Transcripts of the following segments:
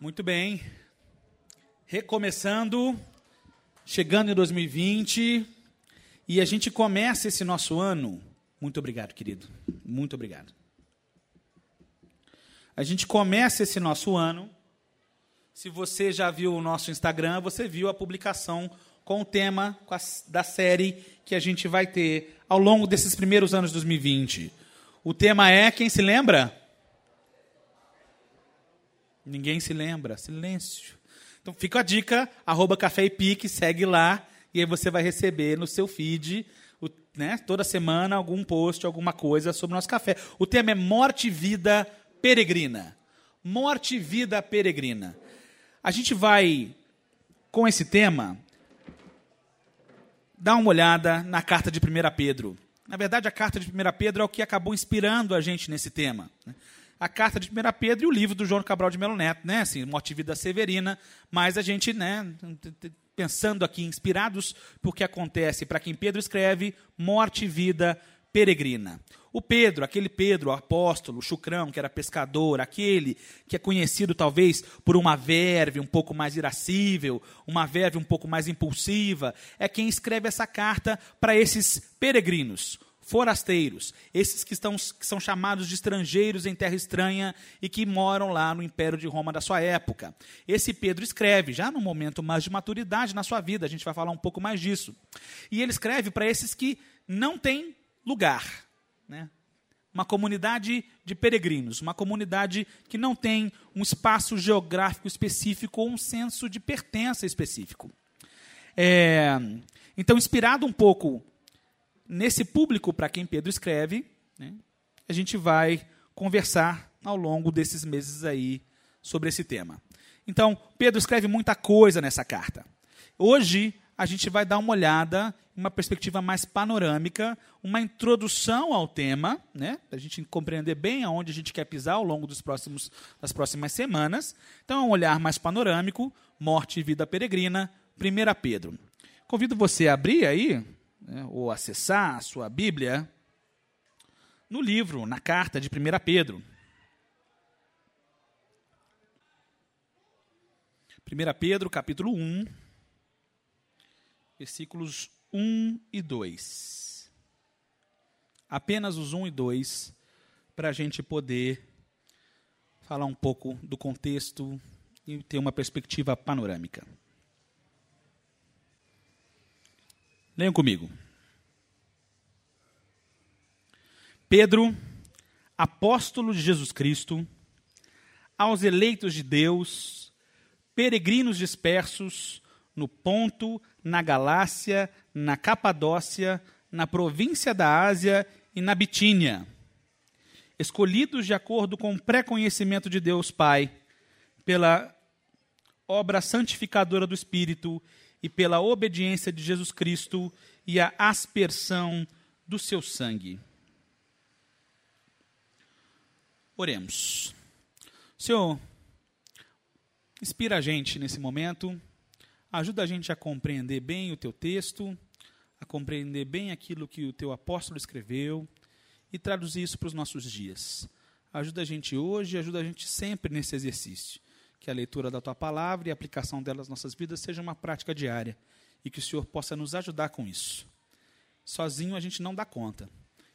Muito bem. Recomeçando, chegando em 2020, e a gente começa esse nosso ano. Muito obrigado, querido. Muito obrigado. A gente começa esse nosso ano. Se você já viu o nosso Instagram, você viu a publicação com o tema da série que a gente vai ter ao longo desses primeiros anos de 2020. O tema é, quem se lembra? Ninguém se lembra. Silêncio. Então fica a dica, arroba Café e Pique, segue lá, e aí você vai receber no seu feed, o, né, toda semana, algum post, alguma coisa sobre o nosso café. O tema é Morte e Vida Peregrina. Morte e Vida Peregrina. A gente vai, com esse tema, dar uma olhada na carta de 1 Pedro. Na verdade, a carta de 1 Pedro é o que acabou inspirando a gente nesse tema. A carta de 1 Pedro e o livro do João Cabral de Melo Neto, né? Assim, Morte e Vida Severina, mas a gente, né, pensando aqui, inspirados por que acontece para quem Pedro escreve, Morte e Vida Peregrina. O Pedro, aquele Pedro, o apóstolo, o chucrão, que era pescador, aquele que é conhecido talvez por uma verve um pouco mais irascível, uma verve um pouco mais impulsiva, é quem escreve essa carta para esses peregrinos forasteiros, esses que, estão, que são chamados de estrangeiros em terra estranha e que moram lá no Império de Roma da sua época. Esse Pedro escreve, já no momento mais de maturidade na sua vida, a gente vai falar um pouco mais disso. E ele escreve para esses que não têm lugar. Né? Uma comunidade de peregrinos, uma comunidade que não tem um espaço geográfico específico ou um senso de pertença específico. É, então, inspirado um pouco nesse público para quem Pedro escreve, né, a gente vai conversar ao longo desses meses aí sobre esse tema. Então, Pedro escreve muita coisa nessa carta. Hoje, a gente vai dar uma olhada uma perspectiva mais panorâmica, uma introdução ao tema, né, para a gente compreender bem aonde a gente quer pisar ao longo dos próximos, das próximas semanas. Então, é um olhar mais panorâmico, morte e vida peregrina, 1 Pedro. Convido você a abrir aí né, ou acessar a sua Bíblia no livro, na carta de 1 Pedro. 1 Pedro, capítulo 1, versículos 1 e 2. Apenas os 1 e 2, para a gente poder falar um pouco do contexto e ter uma perspectiva panorâmica. Leiam comigo. Pedro, apóstolo de Jesus Cristo, aos eleitos de Deus, peregrinos dispersos no Ponto, na Galácia, na Capadócia, na província da Ásia e na Bitínia, escolhidos de acordo com o pré-conhecimento de Deus Pai, pela obra santificadora do Espírito e pela obediência de Jesus Cristo e a aspersão do seu sangue. Oremos. Senhor, inspira a gente nesse momento, ajuda a gente a compreender bem o teu texto, a compreender bem aquilo que o teu apóstolo escreveu e traduzir isso para os nossos dias. Ajuda a gente hoje, ajuda a gente sempre nesse exercício que a leitura da tua palavra e a aplicação dela nas nossas vidas seja uma prática diária e que o Senhor possa nos ajudar com isso. Sozinho a gente não dá conta.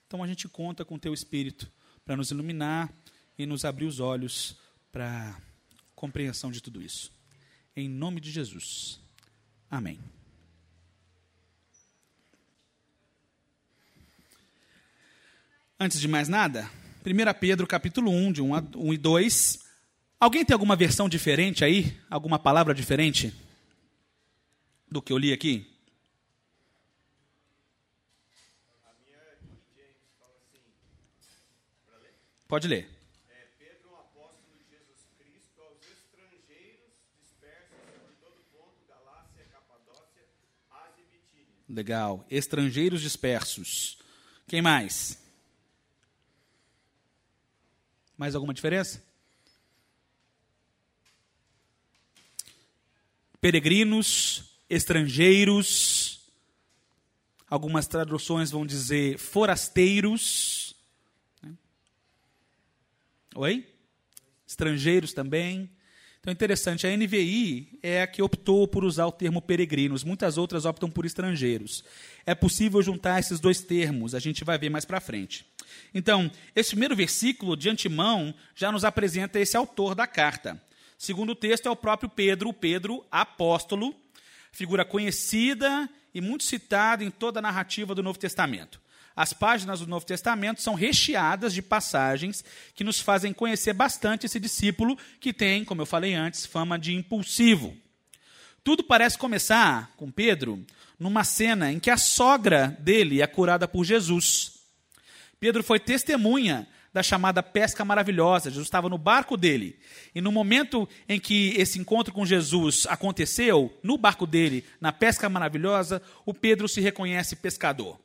Então a gente conta com o teu espírito para nos iluminar e nos abrir os olhos para compreensão de tudo isso. Em nome de Jesus. Amém. Antes de mais nada, 1 Pedro capítulo 1, de 1, a, 1 e 2, Alguém tem alguma versão diferente aí? Alguma palavra diferente do que eu li aqui? Pode ler. É, Pedro, apóstolo de Jesus Cristo, aos estrangeiros dispersos por todo ponto, Galácia, Capadócia, Ásia e Bitínia. Legal. Estrangeiros dispersos. Quem mais? Mais alguma diferença? Peregrinos, estrangeiros, algumas traduções vão dizer forasteiros. Né? Oi? Estrangeiros também. Então, interessante, a NVI é a que optou por usar o termo peregrinos, muitas outras optam por estrangeiros. É possível juntar esses dois termos, a gente vai ver mais para frente. Então, esse primeiro versículo, de antemão, já nos apresenta esse autor da carta. Segundo o texto, é o próprio Pedro, o Pedro apóstolo, figura conhecida e muito citada em toda a narrativa do Novo Testamento. As páginas do Novo Testamento são recheadas de passagens que nos fazem conhecer bastante esse discípulo que tem, como eu falei antes, fama de impulsivo. Tudo parece começar com Pedro numa cena em que a sogra dele é curada por Jesus. Pedro foi testemunha da chamada pesca maravilhosa. Jesus estava no barco dele. E no momento em que esse encontro com Jesus aconteceu, no barco dele, na pesca maravilhosa, o Pedro se reconhece pescador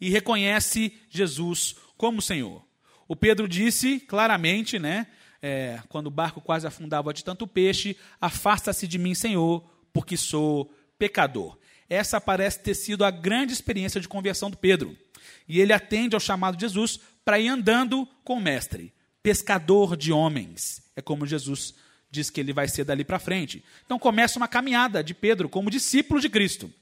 e reconhece Jesus como Senhor. O Pedro disse claramente, né, é, quando o barco quase afundava de tanto peixe: Afasta-se de mim, Senhor, porque sou pecador. Essa parece ter sido a grande experiência de conversão do Pedro. E ele atende ao chamado de Jesus para ir andando com o Mestre, pescador de homens. É como Jesus diz que ele vai ser dali para frente. Então começa uma caminhada de Pedro como discípulo de Cristo.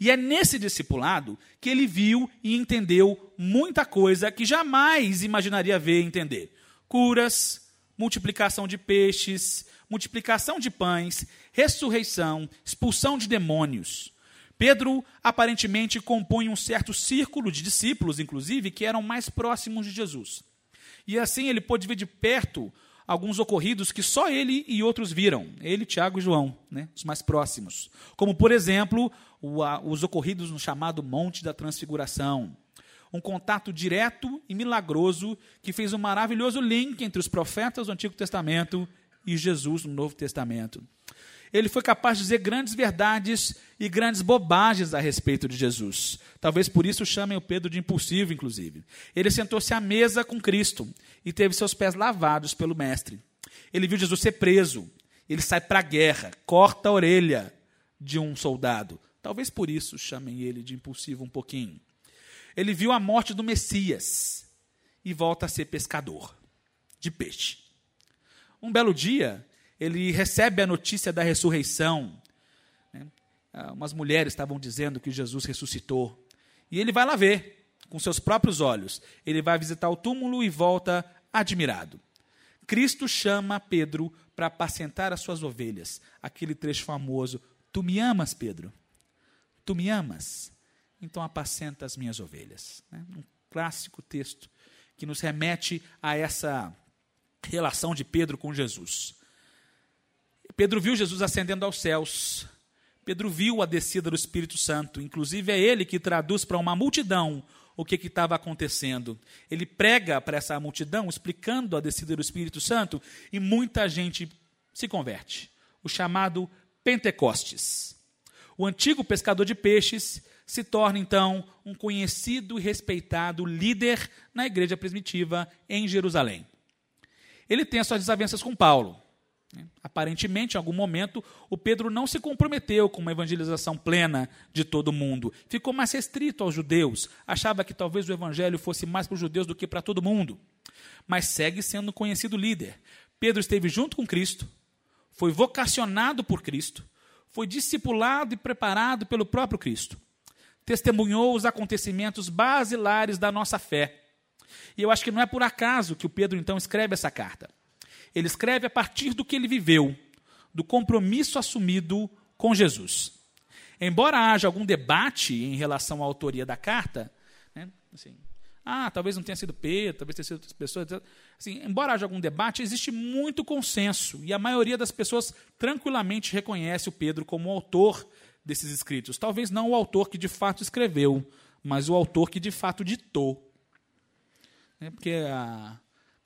E é nesse discipulado que ele viu e entendeu muita coisa que jamais imaginaria ver e entender: curas, multiplicação de peixes, multiplicação de pães, ressurreição, expulsão de demônios. Pedro aparentemente compõe um certo círculo de discípulos, inclusive, que eram mais próximos de Jesus. E assim ele pôde ver de perto alguns ocorridos que só ele e outros viram. Ele, Tiago e João, né, os mais próximos. Como, por exemplo, o, a, os ocorridos no chamado Monte da Transfiguração. Um contato direto e milagroso que fez um maravilhoso link entre os profetas do Antigo Testamento e Jesus no Novo Testamento. Ele foi capaz de dizer grandes verdades e grandes bobagens a respeito de Jesus. Talvez por isso chamem o Pedro de impulsivo, inclusive. Ele sentou-se à mesa com Cristo e teve seus pés lavados pelo Mestre. Ele viu Jesus ser preso. Ele sai para a guerra, corta a orelha de um soldado. Talvez por isso chamem ele de impulsivo um pouquinho. Ele viu a morte do Messias e volta a ser pescador de peixe. Um belo dia, ele recebe a notícia da ressurreição. Né? Ah, umas mulheres estavam dizendo que Jesus ressuscitou. E ele vai lá ver, com seus próprios olhos. Ele vai visitar o túmulo e volta admirado. Cristo chama Pedro para apacentar as suas ovelhas. Aquele trecho famoso: Tu me amas, Pedro? Tu me amas? Então apacenta as minhas ovelhas. Né? Um clássico texto que nos remete a essa relação de Pedro com Jesus. Pedro viu Jesus ascendendo aos céus. Pedro viu a descida do Espírito Santo. Inclusive, é ele que traduz para uma multidão o que estava acontecendo. Ele prega para essa multidão, explicando a descida do Espírito Santo, e muita gente se converte. O chamado Pentecostes. O antigo pescador de peixes se torna, então, um conhecido e respeitado líder na igreja primitiva em Jerusalém. Ele tem as suas desavenças com Paulo. Né? Aparentemente, em algum momento, o Pedro não se comprometeu com uma evangelização plena de todo mundo. Ficou mais restrito aos judeus. Achava que talvez o evangelho fosse mais para os judeus do que para todo mundo. Mas segue sendo conhecido líder. Pedro esteve junto com Cristo, foi vocacionado por Cristo, foi discipulado e preparado pelo próprio Cristo. Testemunhou os acontecimentos basilares da nossa fé. E eu acho que não é por acaso que o Pedro então escreve essa carta. Ele escreve a partir do que ele viveu, do compromisso assumido com Jesus. Embora haja algum debate em relação à autoria da carta, né, assim, ah, talvez não tenha sido Pedro, talvez tenha sido outras pessoas. Assim, embora haja algum debate, existe muito consenso e a maioria das pessoas tranquilamente reconhece o Pedro como o autor desses escritos. Talvez não o autor que de fato escreveu, mas o autor que de fato ditou. É porque a,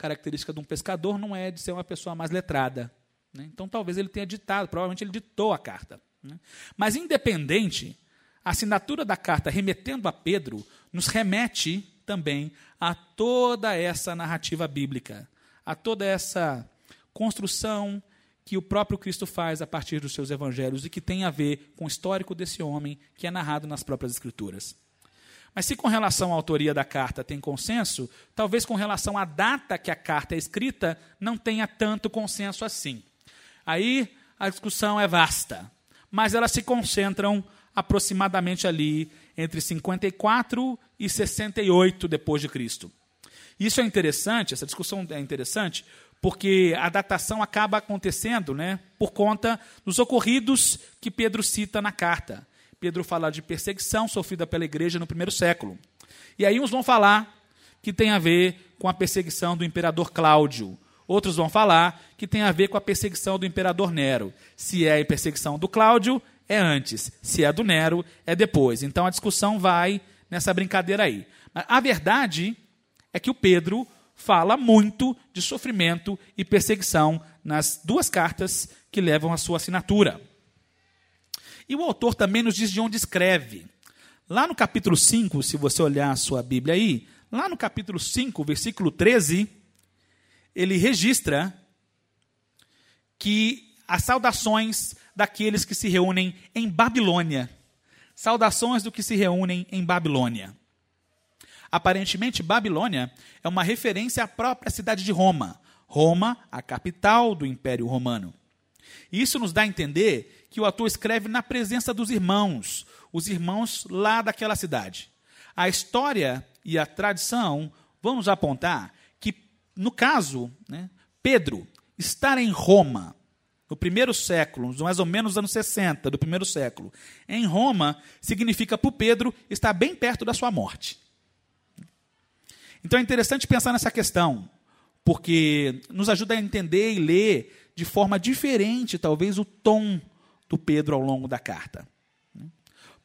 característica de um pescador não é de ser uma pessoa mais letrada. Né? Então, talvez ele tenha ditado, provavelmente ele ditou a carta. Né? Mas, independente, a assinatura da carta remetendo a Pedro nos remete também a toda essa narrativa bíblica, a toda essa construção que o próprio Cristo faz a partir dos seus evangelhos e que tem a ver com o histórico desse homem que é narrado nas próprias Escrituras. Mas se com relação à autoria da carta tem consenso, talvez com relação à data que a carta é escrita não tenha tanto consenso assim. Aí a discussão é vasta, mas elas se concentram aproximadamente ali entre 54 e 68 depois de Cristo. Isso é interessante, essa discussão é interessante, porque a datação acaba acontecendo né, por conta dos ocorridos que Pedro cita na carta. Pedro fala de perseguição sofrida pela igreja no primeiro século. E aí uns vão falar que tem a ver com a perseguição do imperador Cláudio. Outros vão falar que tem a ver com a perseguição do imperador Nero. Se é a perseguição do Cláudio, é antes. Se é do Nero, é depois. Então a discussão vai nessa brincadeira aí. A verdade é que o Pedro fala muito de sofrimento e perseguição nas duas cartas que levam a sua assinatura. E o autor também nos diz de onde escreve. Lá no capítulo 5, se você olhar a sua Bíblia aí, lá no capítulo 5, versículo 13, ele registra que as saudações daqueles que se reúnem em Babilônia. Saudações do que se reúnem em Babilônia. Aparentemente, Babilônia é uma referência à própria cidade de Roma. Roma, a capital do Império Romano. Isso nos dá a entender que o autor escreve na presença dos irmãos, os irmãos lá daquela cidade. A história e a tradição vão nos apontar que, no caso, né, Pedro estar em Roma, no primeiro século, mais ou menos nos anos 60 do primeiro século, em Roma, significa para Pedro estar bem perto da sua morte. Então é interessante pensar nessa questão, porque nos ajuda a entender e ler de forma diferente, talvez, o tom do Pedro ao longo da carta.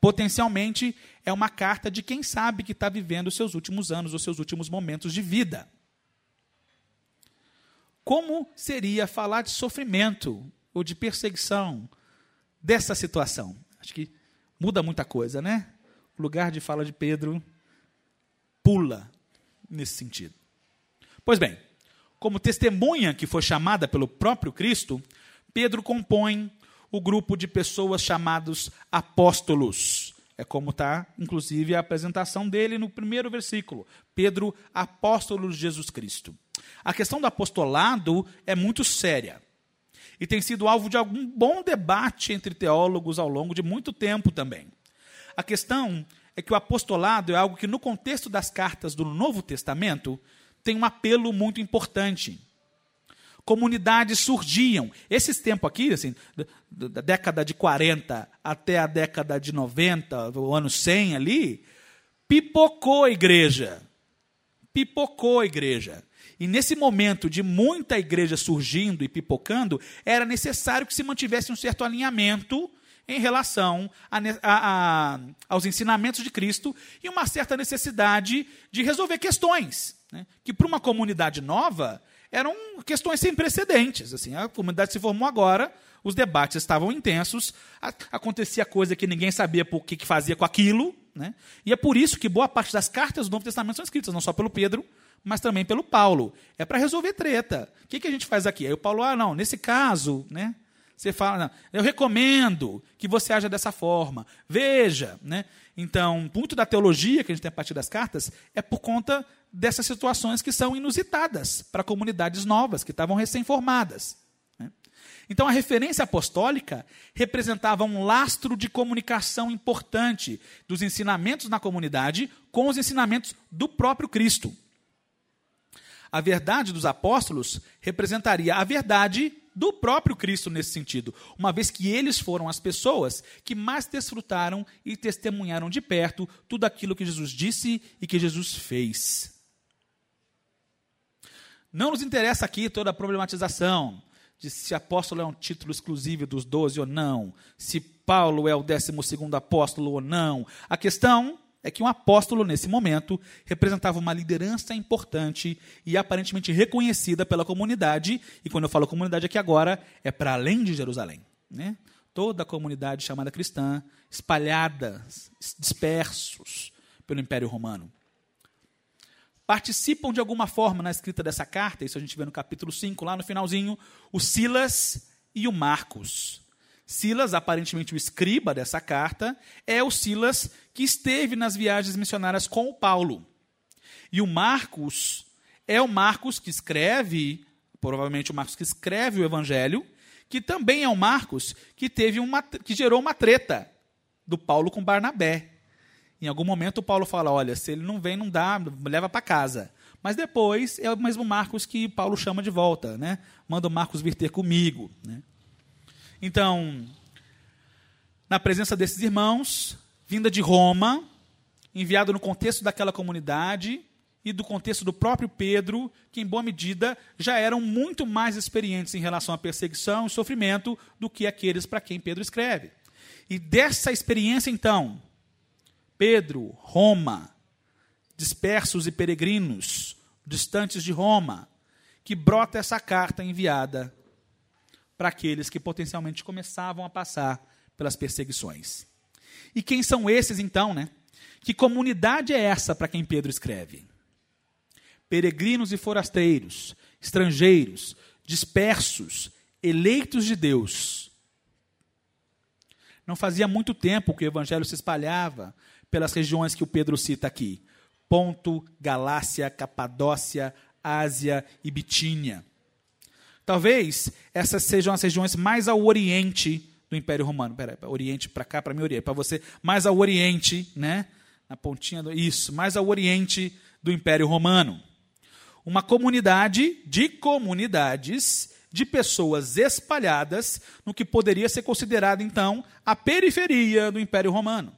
Potencialmente é uma carta de quem sabe que está vivendo os seus últimos anos, os seus últimos momentos de vida. Como seria falar de sofrimento ou de perseguição dessa situação? Acho que muda muita coisa, né? O lugar de fala de Pedro pula nesse sentido. Pois bem, como testemunha que foi chamada pelo próprio Cristo, Pedro compõe o grupo de pessoas chamados apóstolos. É como está, inclusive, a apresentação dele no primeiro versículo. Pedro, apóstolo de Jesus Cristo. A questão do apostolado é muito séria e tem sido alvo de algum bom debate entre teólogos ao longo de muito tempo também. A questão é que o apostolado é algo que, no contexto das cartas do Novo Testamento, tem um apelo muito importante. Comunidades surgiam. Esses tempos aqui, assim, da década de 40 até a década de 90, o ano 100 ali, pipocou a igreja. Pipocou a igreja. E nesse momento de muita igreja surgindo e pipocando, era necessário que se mantivesse um certo alinhamento em relação a, a, a, aos ensinamentos de Cristo e uma certa necessidade de resolver questões né, que, para uma comunidade nova, eram questões sem precedentes. Assim, a comunidade se formou agora, os debates estavam intensos, acontecia coisa que ninguém sabia o que, que fazia com aquilo. Né, e é por isso que boa parte das cartas do Novo Testamento são escritas não só pelo Pedro, mas também pelo Paulo. É para resolver treta. O que, que a gente faz aqui? Aí o Paulo, ah, não, nesse caso, né? Você fala, eu recomendo que você haja dessa forma. Veja, né? Então, muito da teologia que a gente tem a partir das cartas é por conta dessas situações que são inusitadas para comunidades novas, que estavam recém-formadas. Né? Então, a referência apostólica representava um lastro de comunicação importante dos ensinamentos na comunidade com os ensinamentos do próprio Cristo. A verdade dos apóstolos representaria a verdade do próprio Cristo nesse sentido, uma vez que eles foram as pessoas que mais desfrutaram e testemunharam de perto tudo aquilo que Jesus disse e que Jesus fez. Não nos interessa aqui toda a problematização de se apóstolo é um título exclusivo dos doze ou não, se Paulo é o décimo segundo apóstolo ou não. A questão é que um apóstolo, nesse momento, representava uma liderança importante e aparentemente reconhecida pela comunidade. E quando eu falo comunidade aqui agora, é para além de Jerusalém. Né? Toda a comunidade chamada cristã, espalhada, dispersos pelo Império Romano. Participam de alguma forma na escrita dessa carta, isso a gente vê no capítulo 5, lá no finalzinho, o Silas e o Marcos. Silas, aparentemente o escriba dessa carta, é o Silas que esteve nas viagens missionárias com o Paulo. E o Marcos é o Marcos que escreve, provavelmente o Marcos que escreve o Evangelho, que também é um Marcos que teve uma que gerou uma treta do Paulo com Barnabé. Em algum momento o Paulo fala: "Olha, se ele não vem, não dá, leva para casa". Mas depois é o mesmo Marcos que Paulo chama de volta, né? Manda o Marcos vir ter comigo, né? Então, na presença desses irmãos, vinda de Roma, enviado no contexto daquela comunidade e do contexto do próprio Pedro, que em boa medida já eram muito mais experientes em relação à perseguição e sofrimento do que aqueles para quem Pedro escreve. E dessa experiência, então, Pedro, Roma, dispersos e peregrinos, distantes de Roma, que brota essa carta enviada para aqueles que potencialmente começavam a passar pelas perseguições. E quem são esses então, né? Que comunidade é essa para quem Pedro escreve? Peregrinos e forasteiros, estrangeiros, dispersos, eleitos de Deus. Não fazia muito tempo que o evangelho se espalhava pelas regiões que o Pedro cita aqui: Ponto, Galácia, Capadócia, Ásia e Bitínia. Talvez essas sejam as regiões mais ao oriente do Império Romano. Peraí, oriente para cá, para mim, oriente. Para você, mais ao oriente, né? Na pontinha do. Isso, mais ao oriente do Império Romano. Uma comunidade de comunidades de pessoas espalhadas no que poderia ser considerado, então, a periferia do Império Romano.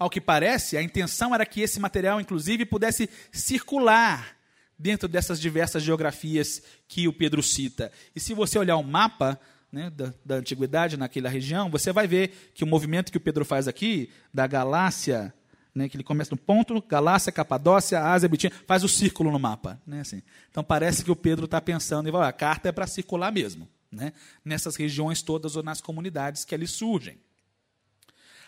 Ao que parece, a intenção era que esse material, inclusive, pudesse circular dentro dessas diversas geografias que o Pedro cita. E se você olhar o mapa né, da, da, antiguidade naquela região, você vai ver que o movimento que o Pedro faz aqui, da Galácia, né, que ele começa no ponto, Galácia, Capadócia, Ásia, Bitínia, faz o círculo no mapa. Né, assim. Então parece que o Pedro está pensando, e a carta é para circular mesmo, né, nessas regiões todas ou nas comunidades que ali surgem.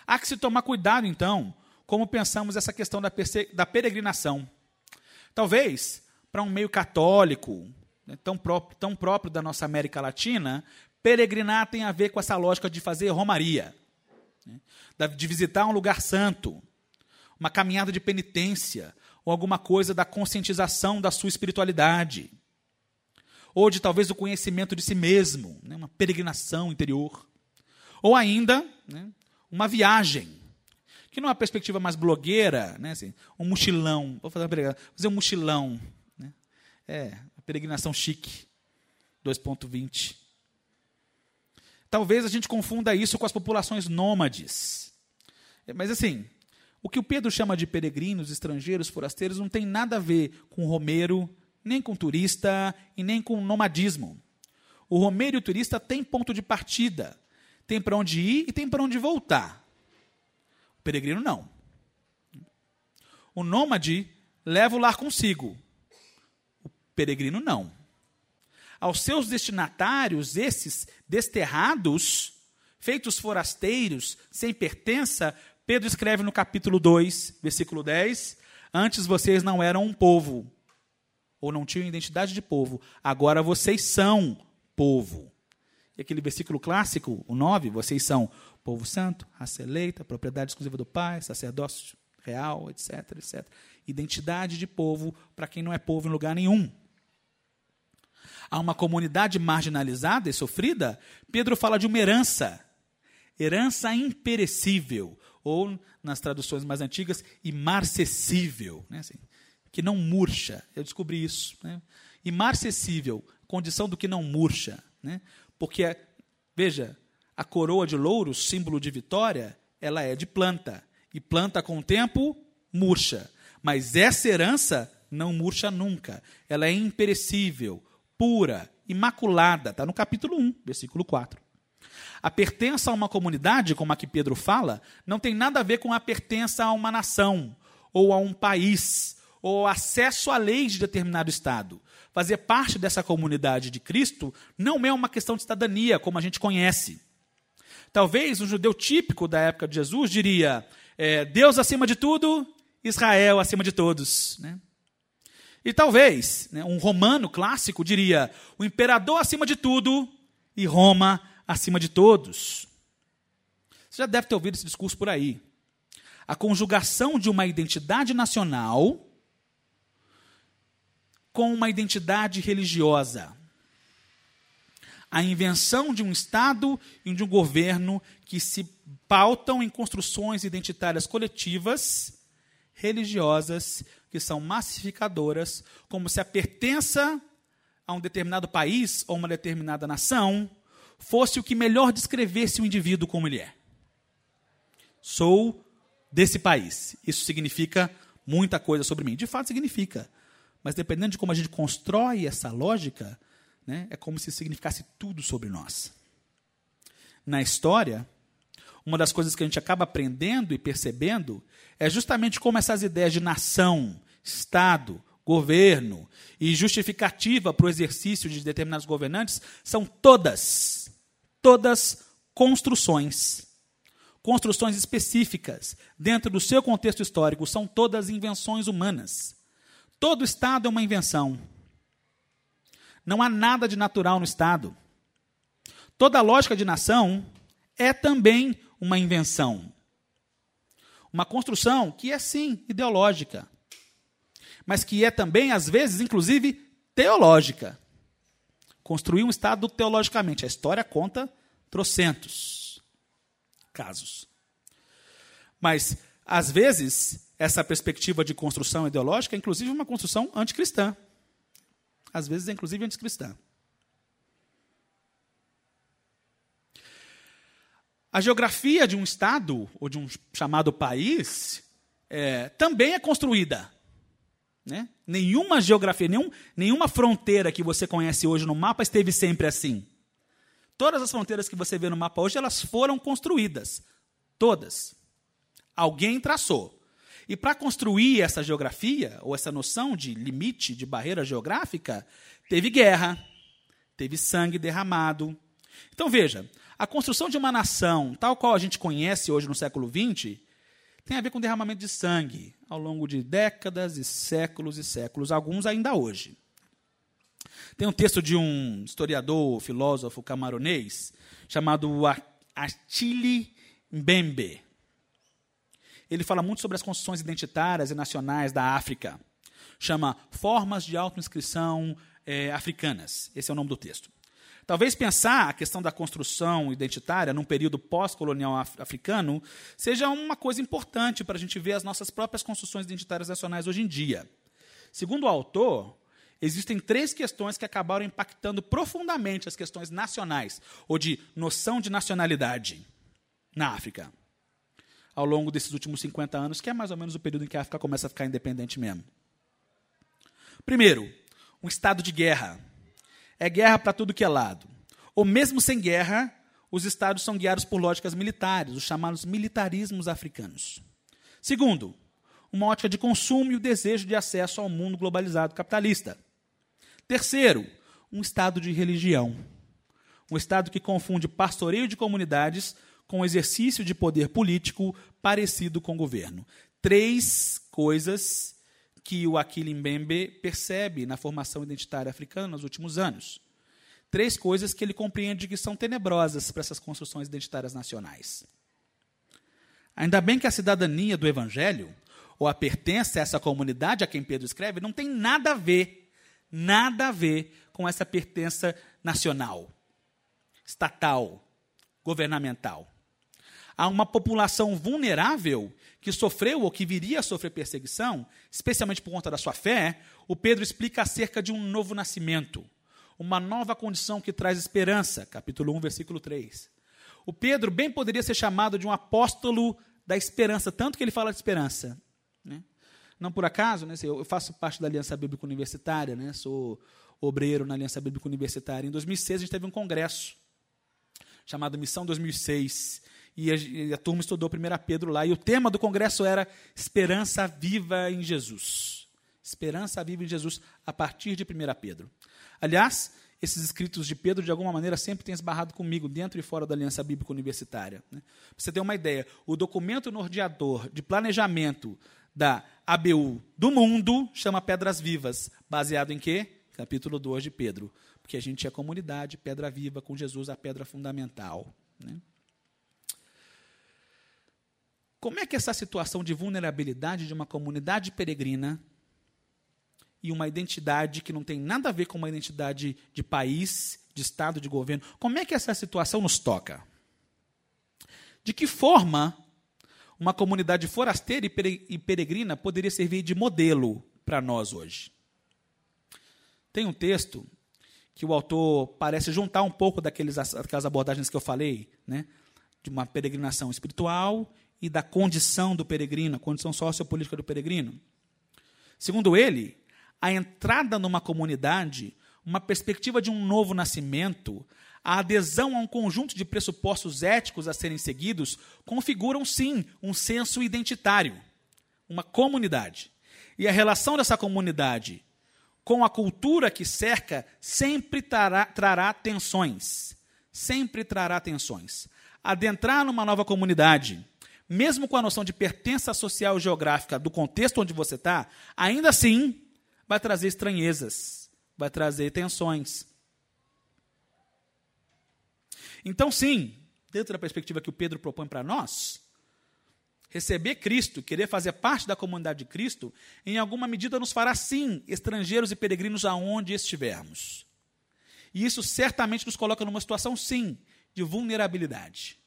Há que se tomar cuidado, então, como pensamos essa questão da, peregrinação. Talvez para um meio católico, né, tão, próprio, tão próprio da nossa América Latina, peregrinar tem a ver com essa lógica de fazer romaria, né, de visitar um lugar santo, uma caminhada de penitência, ou alguma coisa da conscientização da sua espiritualidade, ou de talvez o conhecimento de si mesmo, né, uma peregrinação interior, ou ainda né, uma viagem, que numa perspectiva mais blogueira, né, assim, um mochilão, vou fazer, uma fazer um mochilão é, a peregrinação chique, 2.20. Talvez a gente confunda isso com as populações nômades. Mas assim, o que o Pedro chama de peregrinos, estrangeiros, forasteiros, não tem nada a ver com Romero, nem com turista e nem com nomadismo. O Romero e o turista têm ponto de partida, tem para onde ir e tem para onde voltar. O peregrino não. O nômade leva o lar consigo, peregrino não. Aos seus destinatários, esses desterrados, feitos forasteiros, sem pertença, Pedro escreve no capítulo 2, versículo 10: Antes vocês não eram um povo, ou não tinham identidade de povo, agora vocês são povo. Aquele versículo clássico, o 9, vocês são povo santo, raça eleita, propriedade exclusiva do Pai, sacerdócio real, etc, etc. Identidade de povo para quem não é povo em lugar nenhum a uma comunidade marginalizada e sofrida, Pedro fala de uma herança, herança imperecível, ou nas traduções mais antigas, imarcessível, né, assim, que não murcha. Eu descobri isso. Né? Imarcessível, condição do que não murcha. Né? Porque, veja, a coroa de louro, símbolo de vitória, ela é de planta. E planta com o tempo murcha. Mas essa herança não murcha nunca. Ela é imperecível, pura, imaculada. Está no capítulo 1, versículo 4. A pertença a uma comunidade, como a que Pedro fala, não tem nada a ver com a pertença a uma nação, ou a um país, ou acesso a leis de determinado Estado. Fazer parte dessa comunidade de Cristo não é uma questão de cidadania, como a gente conhece. Talvez um judeu típico da época de Jesus diria: é, Deus acima de tudo, Israel acima de todos. Né? E talvez né, um romano clássico diria: o imperador acima de tudo e Roma acima de todos. Você já deve ter ouvido esse discurso por aí. A conjugação de uma identidade nacional com uma identidade religiosa. a invenção de um Estado e de um governo que se pautam em construções identitárias coletivas, religiosas, que são massificadoras, como se a pertença a um determinado país ou uma determinada nação fosse o que melhor descrevesse o indivíduo como ele é. Sou desse país. Isso significa muita coisa sobre mim. De fato, significa. Mas dependendo de como a gente constrói essa lógica, né, é como se significasse tudo sobre nós. Na história, uma das coisas que a gente acaba aprendendo e percebendo é justamente como essas ideias de nação, Estado, governo e justificativa para o exercício de determinados governantes são todas, todas construções. Construções específicas, dentro do seu contexto histórico, são todas invenções humanas. Todo Estado é uma invenção. Não há nada de natural no Estado. Toda lógica de nação é também uma invenção. Uma construção que é, sim, ideológica, mas que é também, às vezes, inclusive, teológica. Construir um Estado teologicamente. A história conta trocentos casos. Mas, às vezes, essa perspectiva de construção ideológica é, inclusive, uma construção anticristã às vezes é inclusive anticristã. A geografia de um estado, ou de um chamado país, é, também é construída. Né? Nenhuma geografia, nenhum, nenhuma fronteira que você conhece hoje no mapa esteve sempre assim. Todas as fronteiras que você vê no mapa hoje, elas foram construídas. Todas. Alguém traçou. E para construir essa geografia, ou essa noção de limite, de barreira geográfica, teve guerra, teve sangue derramado. Então veja, a construção de uma nação, tal qual a gente conhece hoje no século XX, tem a ver com derramamento de sangue ao longo de décadas e séculos e séculos, alguns ainda hoje. Tem um texto de um historiador, filósofo camaronês, chamado Achille Mbembe ele fala muito sobre as construções identitárias e nacionais da África. Chama Formas de Autoinscrição é, Africanas. Esse é o nome do texto. Talvez pensar a questão da construção identitária num período pós-colonial africano seja uma coisa importante para a gente ver as nossas próprias construções identitárias nacionais hoje em dia. Segundo o autor, existem três questões que acabaram impactando profundamente as questões nacionais, ou de noção de nacionalidade, na África ao longo desses últimos 50 anos, que é mais ou menos o período em que a África começa a ficar independente mesmo. Primeiro, um estado de guerra. É guerra para tudo que é lado. Ou mesmo sem guerra, os estados são guiados por lógicas militares, os chamados militarismos africanos. Segundo, uma ótica de consumo e o desejo de acesso ao mundo globalizado capitalista. Terceiro, um estado de religião. Um estado que confunde pastoreio de comunidades com exercício de poder político parecido com o governo. Três coisas que o Aquile Mbembe percebe na formação identitária africana nos últimos anos. Três coisas que ele compreende que são tenebrosas para essas construções identitárias nacionais. Ainda bem que a cidadania do Evangelho, ou a pertença a essa comunidade a quem Pedro escreve, não tem nada a ver, nada a ver com essa pertença nacional, estatal, governamental a uma população vulnerável que sofreu ou que viria a sofrer perseguição, especialmente por conta da sua fé, o Pedro explica acerca de um novo nascimento, uma nova condição que traz esperança, capítulo 1, versículo 3. O Pedro bem poderia ser chamado de um apóstolo da esperança, tanto que ele fala de esperança. Né? Não por acaso, né, eu faço parte da Aliança Bíblica Universitária, né, sou obreiro na Aliança Bíblica Universitária. Em 2006, a gente teve um congresso chamado Missão 2006 e a, e a turma estudou 1 Pedro lá, e o tema do congresso era Esperança Viva em Jesus. Esperança Viva em Jesus, a partir de 1 Pedro. Aliás, esses escritos de Pedro, de alguma maneira, sempre têm esbarrado comigo, dentro e fora da Aliança Bíblica Universitária. Né? Para você ter uma ideia, o documento norteador de planejamento da ABU do mundo chama Pedras Vivas, baseado em quê? Capítulo 2 de Pedro. Porque a gente é comunidade, pedra viva, com Jesus a pedra fundamental. Né? Como é que essa situação de vulnerabilidade de uma comunidade peregrina e uma identidade que não tem nada a ver com uma identidade de país, de Estado, de governo. Como é que essa situação nos toca? De que forma uma comunidade forasteira e peregrina poderia servir de modelo para nós hoje? Tem um texto que o autor parece juntar um pouco daqueles, daquelas abordagens que eu falei, né? de uma peregrinação espiritual e da condição do peregrino, a condição sociopolítica do peregrino. Segundo ele, a entrada numa comunidade, uma perspectiva de um novo nascimento, a adesão a um conjunto de pressupostos éticos a serem seguidos configuram, sim, um senso identitário, uma comunidade. E a relação dessa comunidade com a cultura que cerca sempre trará, trará tensões. Sempre trará tensões. Adentrar numa nova comunidade, mesmo com a noção de pertença social e geográfica do contexto onde você está, ainda assim vai trazer estranhezas, vai trazer tensões. Então, sim, dentro da perspectiva que o Pedro propõe para nós, receber Cristo, querer fazer parte da comunidade de Cristo, em alguma medida nos fará, sim, estrangeiros e peregrinos aonde estivermos. E isso certamente nos coloca numa situação, sim, de vulnerabilidade.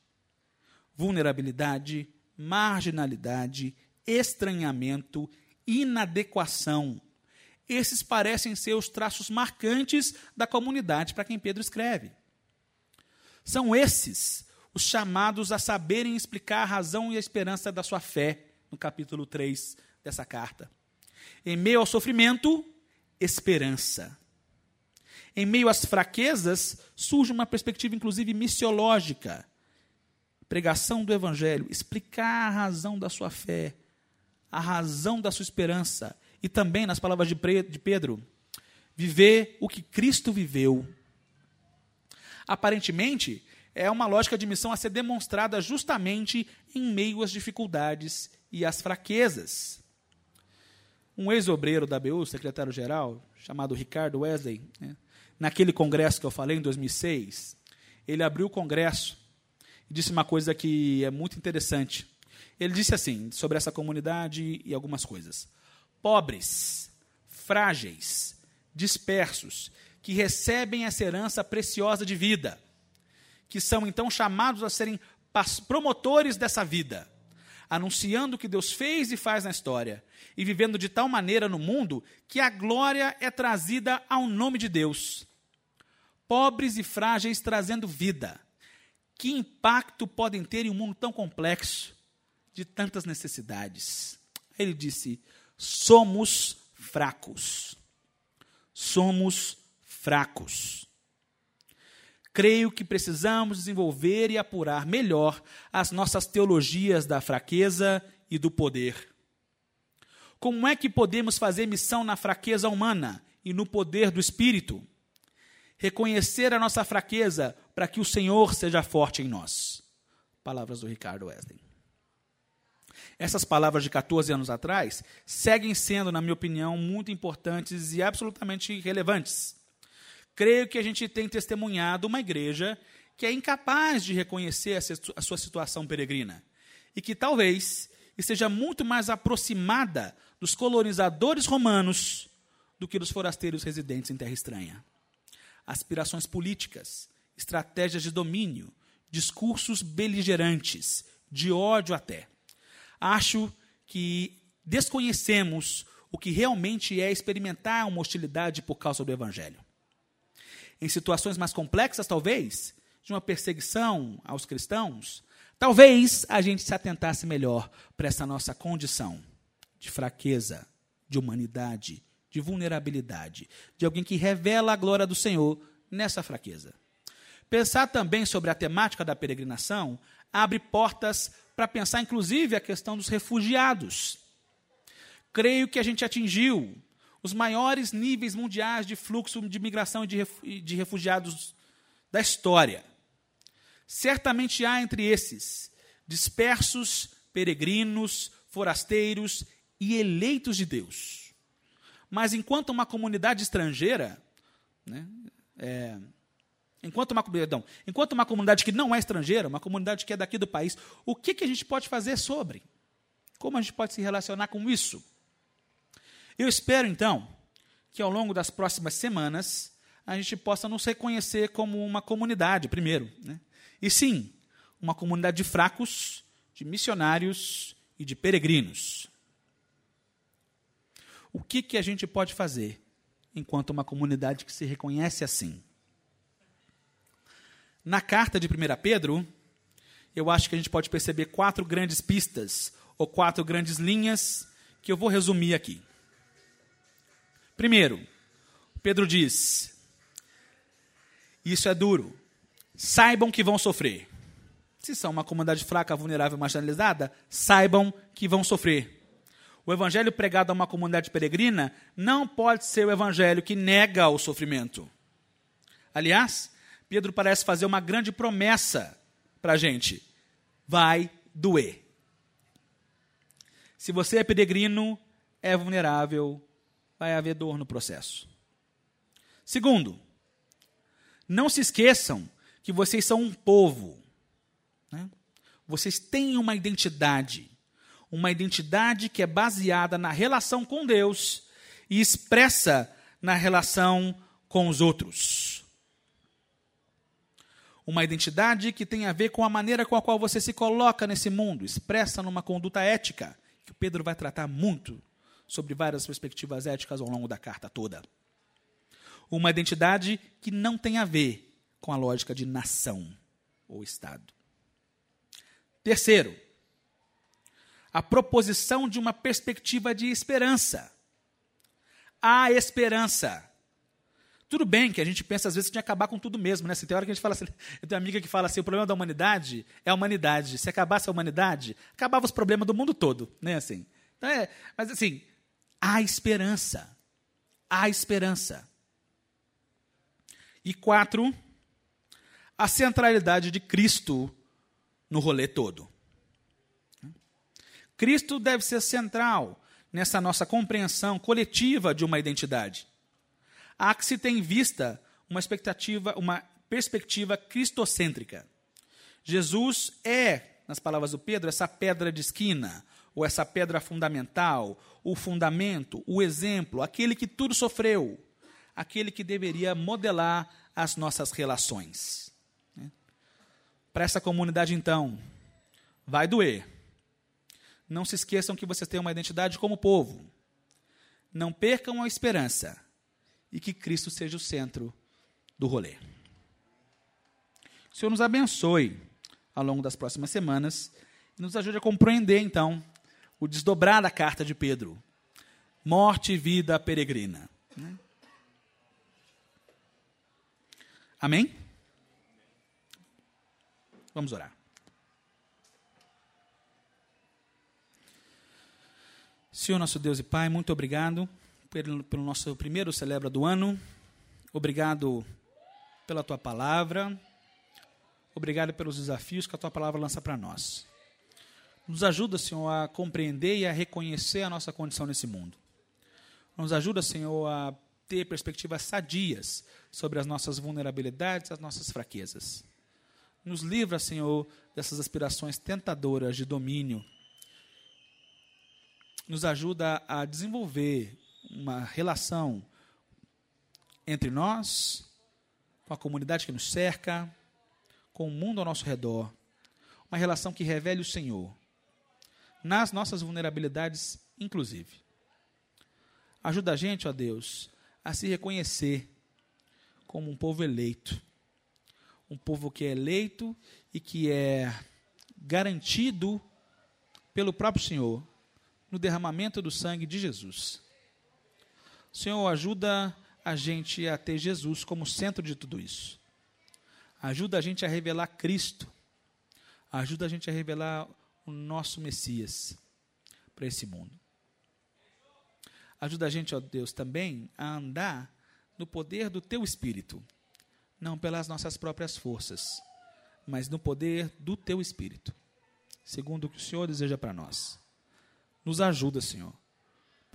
Vulnerabilidade, marginalidade, estranhamento, inadequação. Esses parecem ser os traços marcantes da comunidade para quem Pedro escreve. São esses os chamados a saberem explicar a razão e a esperança da sua fé, no capítulo 3 dessa carta. Em meio ao sofrimento, esperança. Em meio às fraquezas, surge uma perspectiva, inclusive, missiológica. Pregação do Evangelho, explicar a razão da sua fé, a razão da sua esperança. E também, nas palavras de Pedro, viver o que Cristo viveu. Aparentemente, é uma lógica de missão a ser demonstrada justamente em meio às dificuldades e às fraquezas. Um ex-obreiro da BU, secretário-geral, chamado Ricardo Wesley, né, naquele congresso que eu falei em 2006, ele abriu o congresso disse uma coisa que é muito interessante. Ele disse assim, sobre essa comunidade e algumas coisas: pobres, frágeis, dispersos, que recebem essa herança preciosa de vida que são então chamados a serem promotores dessa vida, anunciando o que Deus fez e faz na história, e vivendo de tal maneira no mundo que a glória é trazida ao nome de Deus. Pobres e frágeis trazendo vida. Que impacto podem ter em um mundo tão complexo, de tantas necessidades? Ele disse: somos fracos. Somos fracos creio que precisamos desenvolver e apurar melhor as nossas teologias da fraqueza e do poder. Como é que podemos fazer missão na fraqueza humana e no poder do Espírito? Reconhecer a nossa fraqueza para que o Senhor seja forte em nós. Palavras do Ricardo Wesley. Essas palavras de 14 anos atrás seguem sendo, na minha opinião, muito importantes e absolutamente relevantes creio que a gente tem testemunhado uma igreja que é incapaz de reconhecer a sua situação peregrina e que talvez esteja muito mais aproximada dos colonizadores romanos do que dos forasteiros residentes em terra estranha. Aspirações políticas, estratégias de domínio, discursos beligerantes, de ódio até. Acho que desconhecemos o que realmente é experimentar uma hostilidade por causa do Evangelho em situações mais complexas, talvez, de uma perseguição aos cristãos, talvez a gente se atentasse melhor para essa nossa condição de fraqueza, de humanidade, de vulnerabilidade, de alguém que revela a glória do Senhor nessa fraqueza. Pensar também sobre a temática da peregrinação abre portas para pensar, inclusive, a questão dos refugiados. Creio que a gente atingiu os maiores níveis mundiais de fluxo de migração e de refugiados da história. Certamente há entre esses dispersos, peregrinos, forasteiros e eleitos de Deus. Mas enquanto uma comunidade estrangeira, né, é, enquanto, uma, perdão, enquanto uma comunidade que não é estrangeira, uma comunidade que é daqui do país, o que, que a gente pode fazer sobre? Como a gente pode se relacionar com isso? Eu espero, então, que ao longo das próximas semanas a gente possa nos reconhecer como uma comunidade, primeiro. Né? E sim, uma comunidade de fracos, de missionários e de peregrinos. O que, que a gente pode fazer enquanto uma comunidade que se reconhece assim? Na carta de 1 Pedro, eu acho que a gente pode perceber quatro grandes pistas, ou quatro grandes linhas, que eu vou resumir aqui. Primeiro, Pedro diz: Isso é duro. Saibam que vão sofrer. Se são uma comunidade fraca, vulnerável, marginalizada, saibam que vão sofrer. O evangelho pregado a uma comunidade peregrina não pode ser o evangelho que nega o sofrimento. Aliás, Pedro parece fazer uma grande promessa para a gente: vai doer. Se você é peregrino, é vulnerável, vai haver dor no processo. Segundo, não se esqueçam que vocês são um povo. Né? Vocês têm uma identidade uma identidade que é baseada na relação com Deus e expressa na relação com os outros. Uma identidade que tem a ver com a maneira com a qual você se coloca nesse mundo, expressa numa conduta ética, que o Pedro vai tratar muito sobre várias perspectivas éticas ao longo da carta toda. Uma identidade que não tem a ver com a lógica de nação ou Estado. Terceiro, a proposição de uma perspectiva de esperança. Há esperança. Tudo bem que a gente pensa às vezes que tinha que acabar com tudo mesmo, né? Assim, tem hora que a gente fala assim, eu tenho uma amiga que fala assim, o problema da humanidade é a humanidade. Se acabasse a humanidade, acabava os problemas do mundo todo, né? Assim. Então é, mas assim, há esperança. Há esperança. E quatro, a centralidade de Cristo no rolê todo. Cristo deve ser central nessa nossa compreensão coletiva de uma identidade. Há que se ter em vista uma expectativa, uma perspectiva cristocêntrica. Jesus é, nas palavras do Pedro, essa pedra de esquina, ou essa pedra fundamental, o fundamento, o exemplo, aquele que tudo sofreu, aquele que deveria modelar as nossas relações. Para essa comunidade, então, vai doer não se esqueçam que vocês têm uma identidade como povo. Não percam a esperança e que Cristo seja o centro do rolê. O Senhor nos abençoe ao longo das próximas semanas e nos ajude a compreender, então, o desdobrar da carta de Pedro. Morte e vida peregrina. Amém? Vamos orar. Senhor nosso Deus e Pai, muito obrigado pelo, pelo nosso primeiro celebra do ano. Obrigado pela tua palavra. Obrigado pelos desafios que a tua palavra lança para nós. Nos ajuda, Senhor, a compreender e a reconhecer a nossa condição nesse mundo. Nos ajuda, Senhor, a ter perspectivas sadias sobre as nossas vulnerabilidades, as nossas fraquezas. Nos livra, Senhor, dessas aspirações tentadoras de domínio nos ajuda a desenvolver uma relação entre nós, com a comunidade que nos cerca, com o mundo ao nosso redor. Uma relação que revele o Senhor, nas nossas vulnerabilidades, inclusive. Ajuda a gente, ó Deus, a se reconhecer como um povo eleito. Um povo que é eleito e que é garantido pelo próprio Senhor no derramamento do sangue de Jesus. Senhor, ajuda a gente a ter Jesus como centro de tudo isso. Ajuda a gente a revelar Cristo. Ajuda a gente a revelar o nosso Messias para esse mundo. Ajuda a gente, ó Deus, também a andar no poder do teu Espírito, não pelas nossas próprias forças, mas no poder do teu Espírito, segundo o que o Senhor deseja para nós. Nos ajuda, Senhor,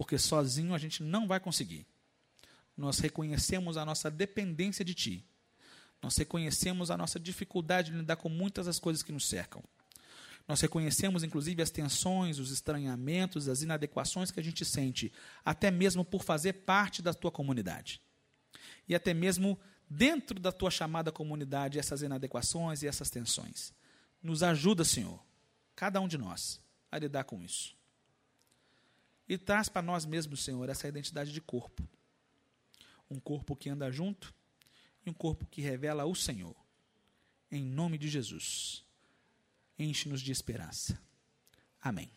porque sozinho a gente não vai conseguir. Nós reconhecemos a nossa dependência de Ti. Nós reconhecemos a nossa dificuldade de lidar com muitas das coisas que nos cercam. Nós reconhecemos, inclusive, as tensões, os estranhamentos, as inadequações que a gente sente, até mesmo por fazer parte da tua comunidade. E até mesmo dentro da tua chamada comunidade, essas inadequações e essas tensões. Nos ajuda, Senhor, cada um de nós, a lidar com isso. E traz para nós mesmos, Senhor, essa identidade de corpo. Um corpo que anda junto e um corpo que revela o Senhor. Em nome de Jesus enche-nos de esperança. Amém.